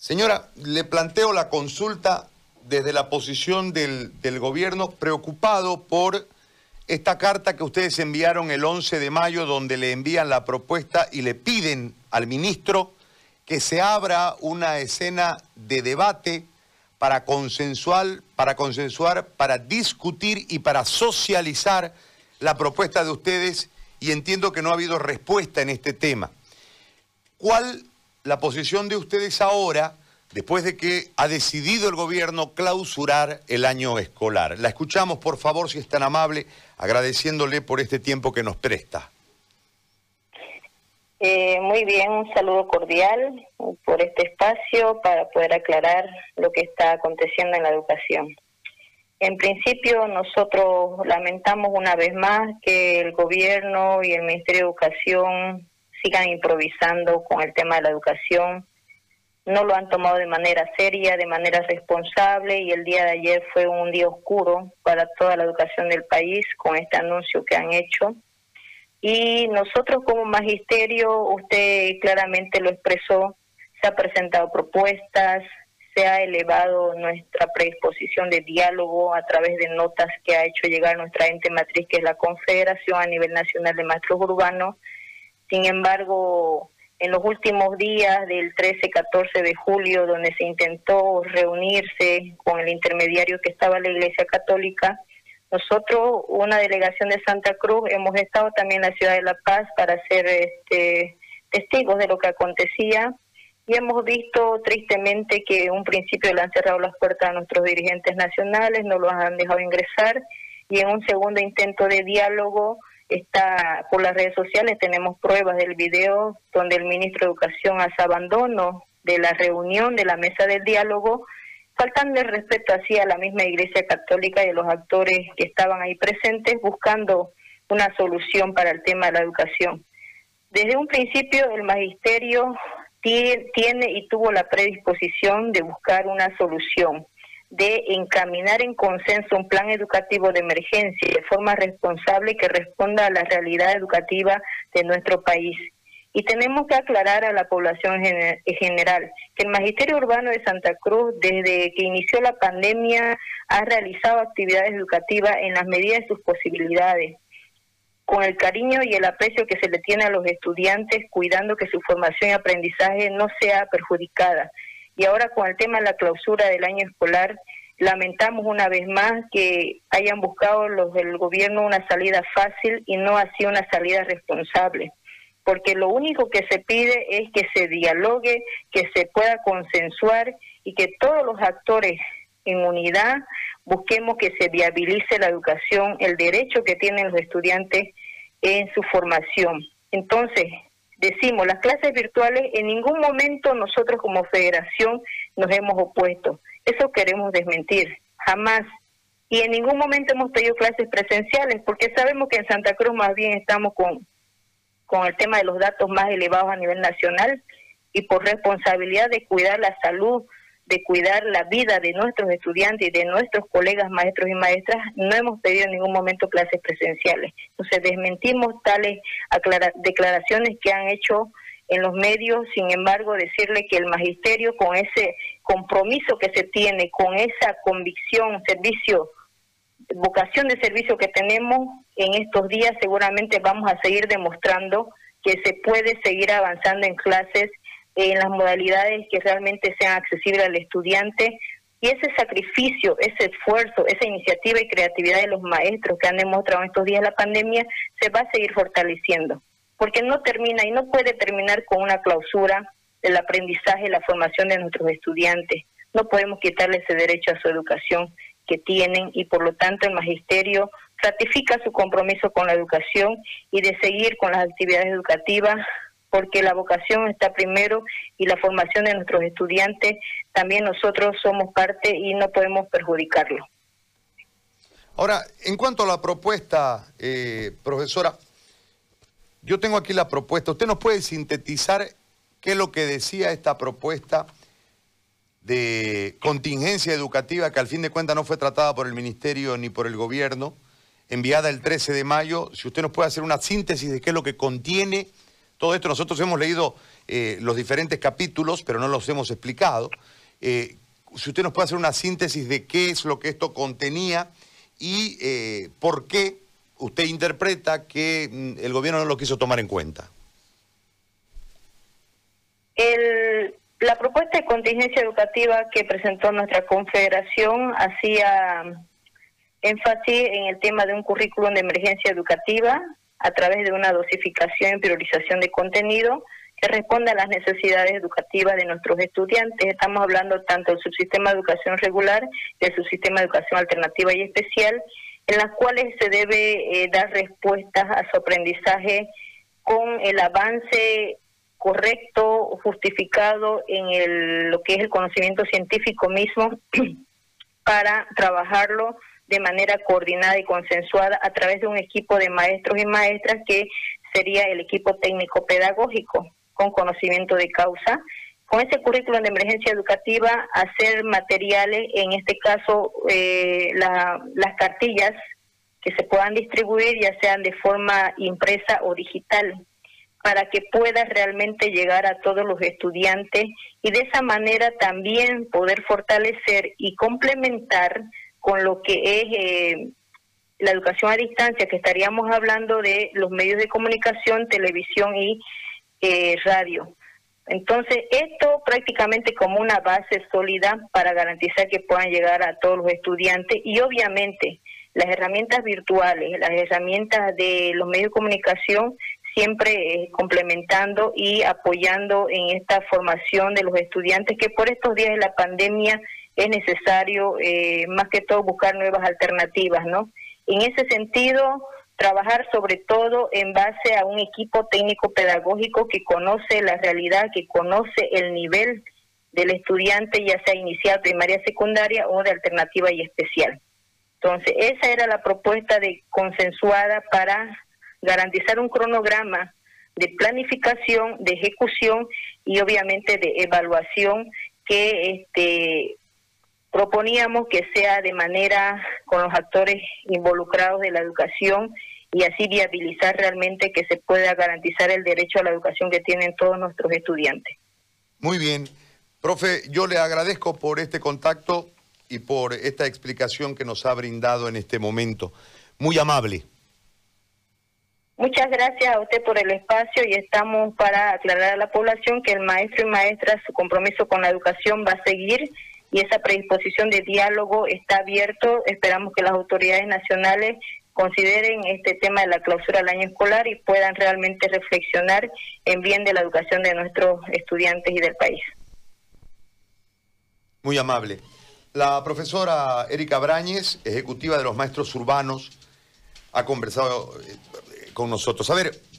Señora, le planteo la consulta desde la posición del, gobierno preocupado por esta carta que ustedes enviaron el 11 de mayo donde le envían la propuesta y le piden al ministro que se abra una escena de debate para consensuar, para consensuar, para discutir y para socializar la propuesta de ustedes y entiendo que no ha habido respuesta en este tema. ¿Cuál la posición de ustedes ahora después de que ha decidido el gobierno clausurar el año escolar. La escuchamos, por favor, si es tan amable, agradeciéndole por este tiempo que nos presta. Eh, muy bien, un saludo cordial por este espacio para poder aclarar lo que está aconteciendo en la educación. En principio, nosotros lamentamos una vez más que el gobierno y el Ministerio de Educación sigan improvisando con el tema de la educación no lo han tomado de manera seria, de manera responsable y el día de ayer fue un día oscuro para toda la educación del país con este anuncio que han hecho. Y nosotros como magisterio, usted claramente lo expresó, se ha presentado propuestas, se ha elevado nuestra predisposición de diálogo a través de notas que ha hecho llegar nuestra ente matriz, que es la Confederación a nivel nacional de Maestros Urbanos. Sin embargo, en los últimos días del 13-14 de julio, donde se intentó reunirse con el intermediario que estaba la Iglesia Católica, nosotros, una delegación de Santa Cruz, hemos estado también en la ciudad de La Paz para ser este, testigos de lo que acontecía. Y hemos visto tristemente que un principio le han cerrado las puertas a nuestros dirigentes nacionales, no los han dejado ingresar. Y en un segundo intento de diálogo está por las redes sociales, tenemos pruebas del video donde el ministro de Educación hace abandono de la reunión, de la mesa del diálogo, faltando el respeto así a la misma Iglesia Católica y a los actores que estaban ahí presentes buscando una solución para el tema de la educación. Desde un principio el magisterio tiene y tuvo la predisposición de buscar una solución de encaminar en consenso un plan educativo de emergencia de forma responsable que responda a la realidad educativa de nuestro país. Y tenemos que aclarar a la población en general que el Magisterio Urbano de Santa Cruz, desde que inició la pandemia, ha realizado actividades educativas en las medidas de sus posibilidades, con el cariño y el aprecio que se le tiene a los estudiantes, cuidando que su formación y aprendizaje no sea perjudicada y ahora con el tema de la clausura del año escolar, lamentamos una vez más que hayan buscado los del gobierno una salida fácil y no así una salida responsable. Porque lo único que se pide es que se dialogue, que se pueda consensuar y que todos los actores en unidad busquemos que se viabilice la educación, el derecho que tienen los estudiantes en su formación. Entonces, decimos, las clases virtuales en ningún momento nosotros como federación nos hemos opuesto. Eso queremos desmentir, jamás. Y en ningún momento hemos pedido clases presenciales, porque sabemos que en Santa Cruz más bien estamos con, con el tema de los datos más elevados a nivel nacional y por responsabilidad de cuidar la salud de cuidar la vida de nuestros estudiantes y de nuestros colegas maestros y maestras, no hemos pedido en ningún momento clases presenciales. Entonces desmentimos tales declaraciones que han hecho en los medios, sin embargo, decirle que el magisterio con ese compromiso que se tiene, con esa convicción, servicio, vocación de servicio que tenemos en estos días, seguramente vamos a seguir demostrando que se puede seguir avanzando en clases en las modalidades que realmente sean accesibles al estudiante y ese sacrificio, ese esfuerzo, esa iniciativa y creatividad de los maestros que han demostrado en estos días la pandemia se va a seguir fortaleciendo, porque no termina y no puede terminar con una clausura del aprendizaje y la formación de nuestros estudiantes. No podemos quitarle ese derecho a su educación que tienen y por lo tanto el magisterio ratifica su compromiso con la educación y de seguir con las actividades educativas porque la vocación está primero y la formación de nuestros estudiantes también nosotros somos parte y no podemos perjudicarlo. Ahora, en cuanto a la propuesta, eh, profesora, yo tengo aquí la propuesta. ¿Usted nos puede sintetizar qué es lo que decía esta propuesta de contingencia educativa que al fin de cuentas no fue tratada por el Ministerio ni por el Gobierno, enviada el 13 de mayo? Si usted nos puede hacer una síntesis de qué es lo que contiene todo esto nosotros hemos leído eh, los diferentes capítulos, pero no los hemos explicado. Eh, si usted nos puede hacer una síntesis de qué es lo que esto contenía y eh, por qué usted interpreta que mm, el gobierno no lo quiso tomar en cuenta. la propuesta de contingencia educativa que presentó nuestra confederación hacía énfasis en el tema de un currículum de emergencia educativa a través de una dosificación y priorización de contenido que responda a las necesidades educativas de nuestros estudiantes. Estamos hablando tanto del subsistema de educación regular y del subsistema de educación alternativa y especial, en las cuales se debe eh, dar respuestas a su aprendizaje con el avance correcto, justificado en el, lo que es el conocimiento científico mismo, para trabajarlo de manera coordinada y consensuada a través de un equipo de maestros y maestras que sería el equipo técnico pedagógico con conocimiento de causa. Con ese currículum de emergencia educativa, hacer materiales, en este caso eh, las cartillas que se puedan distribuir, ya sean de forma impresa o digital, para que pueda realmente llegar a todos los estudiantes y de esa manera también poder fortalecer y complementar con lo que es eh, la educación a distancia, que estaríamos hablando de los medios de comunicación, televisión y eh, radio. Entonces, esto prácticamente como una base sólida para garantizar que puedan llegar a todos los estudiantes y obviamente las herramientas virtuales, las herramientas de los medios de comunicación siempre eh, complementando y apoyando en esta formación de los estudiantes que por estos días de la pandemia es necesario eh, más que todo buscar nuevas alternativas, ¿no? En ese sentido, trabajar sobre todo en base a un equipo técnico pedagógico que conoce la realidad, que conoce el nivel del estudiante, ya sea inicial, primaria, secundaria o de alternativa y especial. Entonces, esa era la propuesta de consensuada para garantizar un cronograma de planificación, de ejecución y obviamente de evaluación que este proponíamos que sea de manera con los actores involucrados de la educación y así viabilizar realmente que se pueda garantizar el derecho a la educación que tienen todos nuestros estudiantes. Muy bien. Profe, yo le agradezco por este contacto y por esta explicación que nos ha brindado en este momento. Muy amable. Muchas gracias a usted por el espacio y estamos para aclarar a la población que el maestro y maestra su compromiso con la educación va a seguir y esa predisposición de diálogo está abierto. Esperamos que las autoridades nacionales consideren este tema de la clausura del año escolar y puedan realmente reflexionar en bien de la educación de nuestros estudiantes y del país. Muy amable. La profesora Erika Brañez, ejecutiva de los maestros urbanos, ha conversado eh, con nosotros. A ver,